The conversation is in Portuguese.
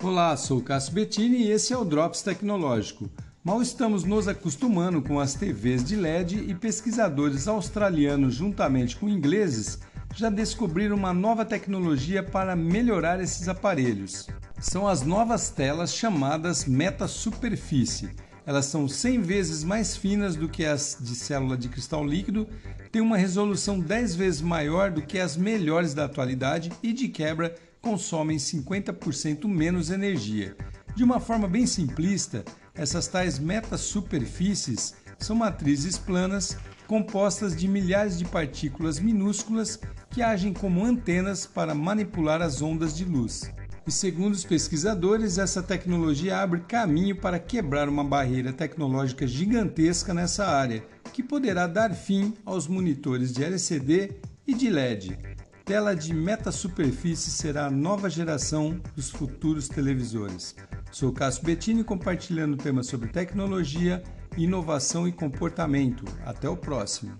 Olá, sou Cássio Bettini e esse é o Drops Tecnológico. Mal estamos nos acostumando com as TVs de LED e pesquisadores australianos, juntamente com ingleses, já descobriram uma nova tecnologia para melhorar esses aparelhos. São as novas telas chamadas meta-superfície. Elas são 100 vezes mais finas do que as de célula de cristal líquido, têm uma resolução 10 vezes maior do que as melhores da atualidade e, de quebra, consomem 50% menos energia. De uma forma bem simplista, essas tais metasuperfícies são matrizes planas compostas de milhares de partículas minúsculas que agem como antenas para manipular as ondas de luz. E segundo os pesquisadores, essa tecnologia abre caminho para quebrar uma barreira tecnológica gigantesca nessa área, que poderá dar fim aos monitores de LCD e de LED, tela de meta-superfície será a nova geração dos futuros televisores. Sou Cássio Bettini compartilhando temas sobre tecnologia, inovação e comportamento. Até o próximo!